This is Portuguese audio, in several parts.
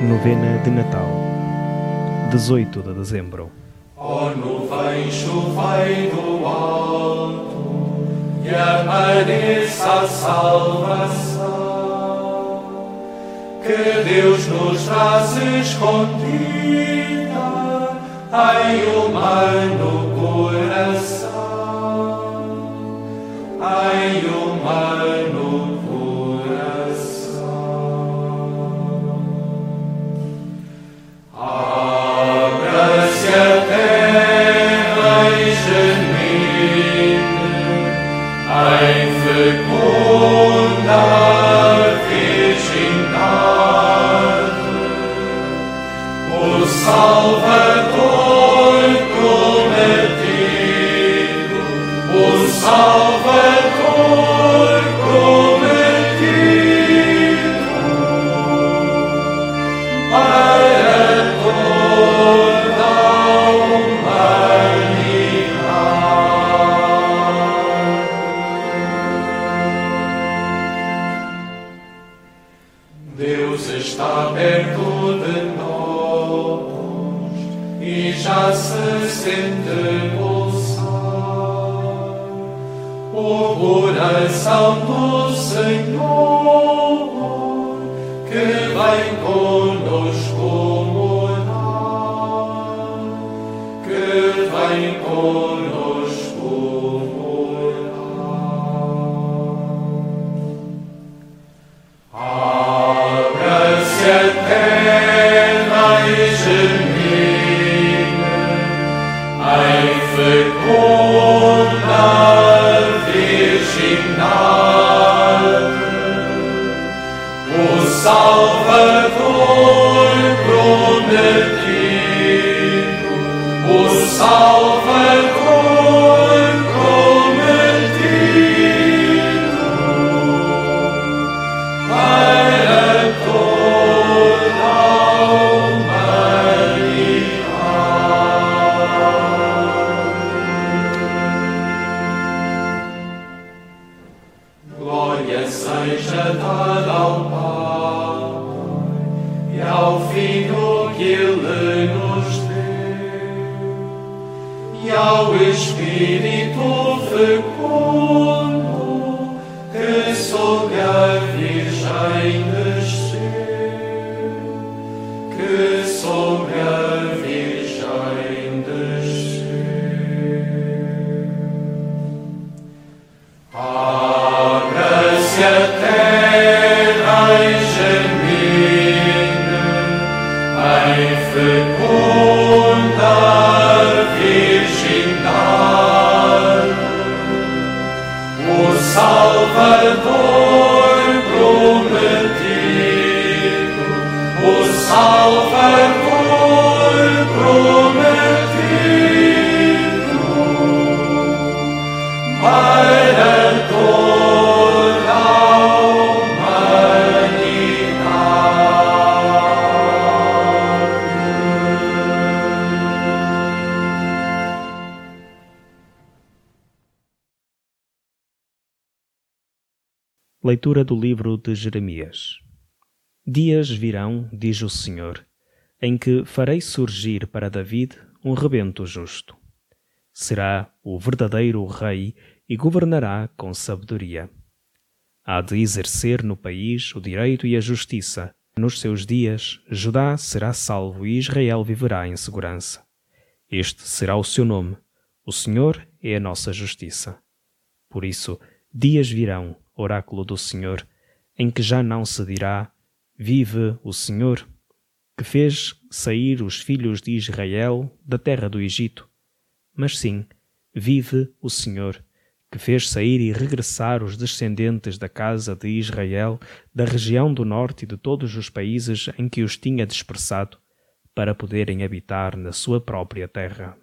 Novena de Natal, 18 de dezembro. Ó nuvem, chovei do alto e apareça a salvação que Deus nos traz escondida em humano coração, em em coração do Senhor que vem conosco morar, que vem conosco morar. Seja dada ao Pai e ao Filho ao Espírito fecundo que sobre a Virgem desceu, que Leitura do livro de Jeremias. Dias virão, diz o Senhor, em que farei surgir para David um rebento justo. Será o verdadeiro rei e governará com sabedoria. Há de exercer no país o direito e a justiça. Nos seus dias, Judá será salvo e Israel viverá em segurança. Este será o seu nome. O Senhor é a nossa justiça. Por isso, dias virão, oráculo do Senhor, em que já não se dirá: Vive o Senhor, que fez sair os filhos de Israel da terra do Egito. Mas sim, vive o Senhor, que fez sair e regressar os descendentes da casa de Israel da região do norte e de todos os países em que os tinha dispersado, para poderem habitar na sua própria terra.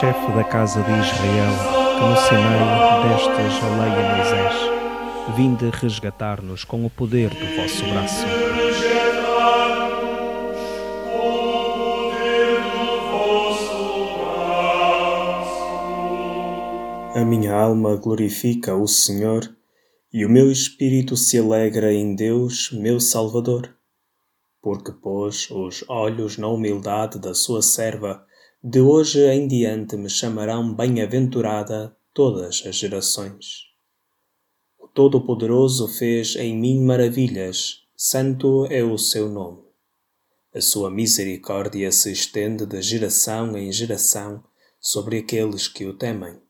Chefe da casa de Israel, que no Sinai destes a lei a Moisés, vinde resgatar-nos com o poder do vosso braço. A minha alma glorifica o Senhor e o meu espírito se alegra em Deus, meu Salvador, porque pôs os olhos na humildade da sua serva de hoje em diante me chamarão bem-aventurada todas as gerações. O Todo-Poderoso fez em mim maravilhas, santo é o seu nome. A sua misericórdia se estende de geração em geração sobre aqueles que o temem.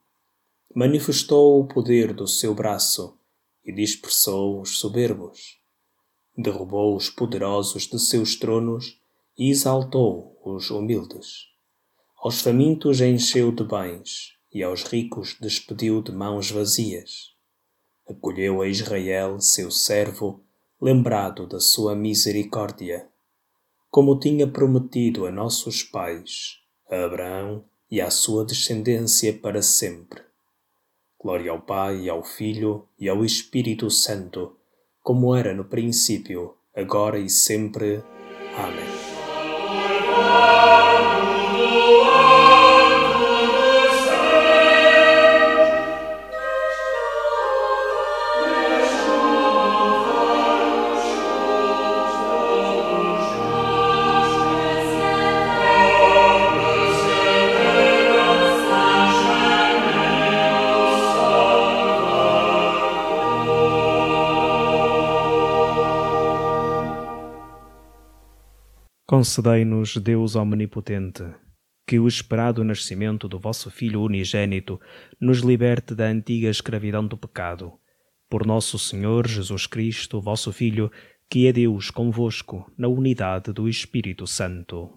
Manifestou o poder do seu braço e dispersou os soberbos. Derrubou os poderosos de seus tronos e exaltou os humildes. Aos famintos encheu de bens, e aos ricos despediu de mãos vazias. Acolheu a Israel, seu servo, lembrado da sua misericórdia, como tinha prometido a nossos pais, a Abraão e à sua descendência para sempre. Glória ao Pai, ao Filho e ao Espírito Santo, como era no princípio, agora e sempre. Amém. Concedei-nos, Deus Omnipotente, que o esperado nascimento do vosso Filho unigênito nos liberte da antiga escravidão do pecado. Por nosso Senhor Jesus Cristo, vosso Filho, que é Deus convosco, na unidade do Espírito Santo.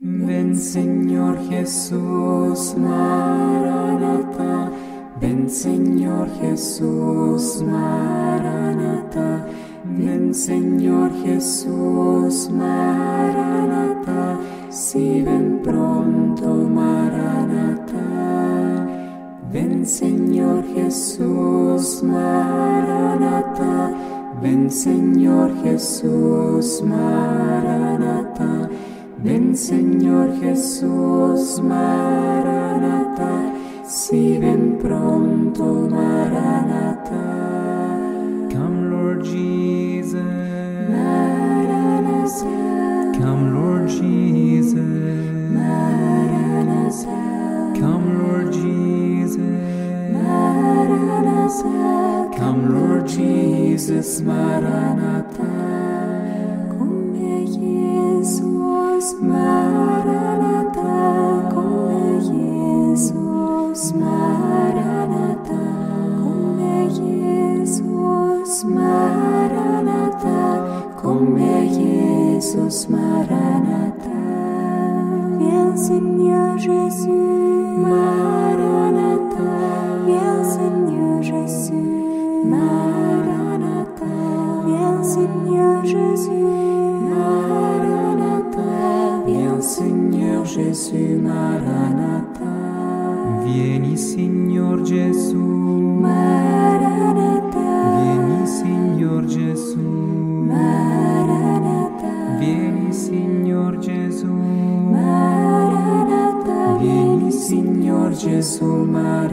Ven Señor Jesús, Maranatha. Ven Señor Jesús, Maranatha. Ven Señor Jesús, Maranatha, si ven pronto, Maranatha. Ven Señor Jesús, Maranatha. Ven Señor Jesús, Maranatha. Ven Señor Jesús, Maranatha, si ven pronto, Maranatha. Come Lord Jesus. Come Lord Jesus. Come Lord Jesus. Maranatha. Come Jesus. Maranatha. Jesus. Maranatha. Viens Seigneur Jésus. Maranatha. Viens Seigneur Jésus. Maranatha. Viens Seigneur Jésus. Maranatha. Viens Seigneur Jésus. Maranatha. Vieni Signor Gesù. so much.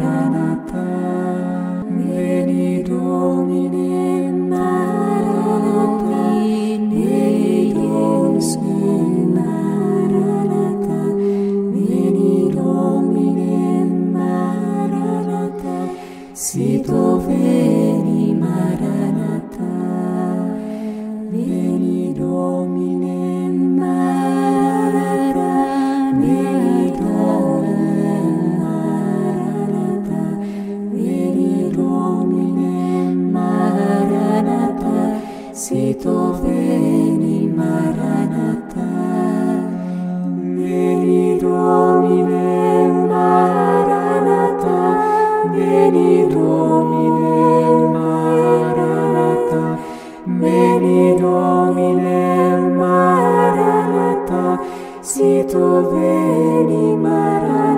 Domine Maranatha, si tu veni Maranatha.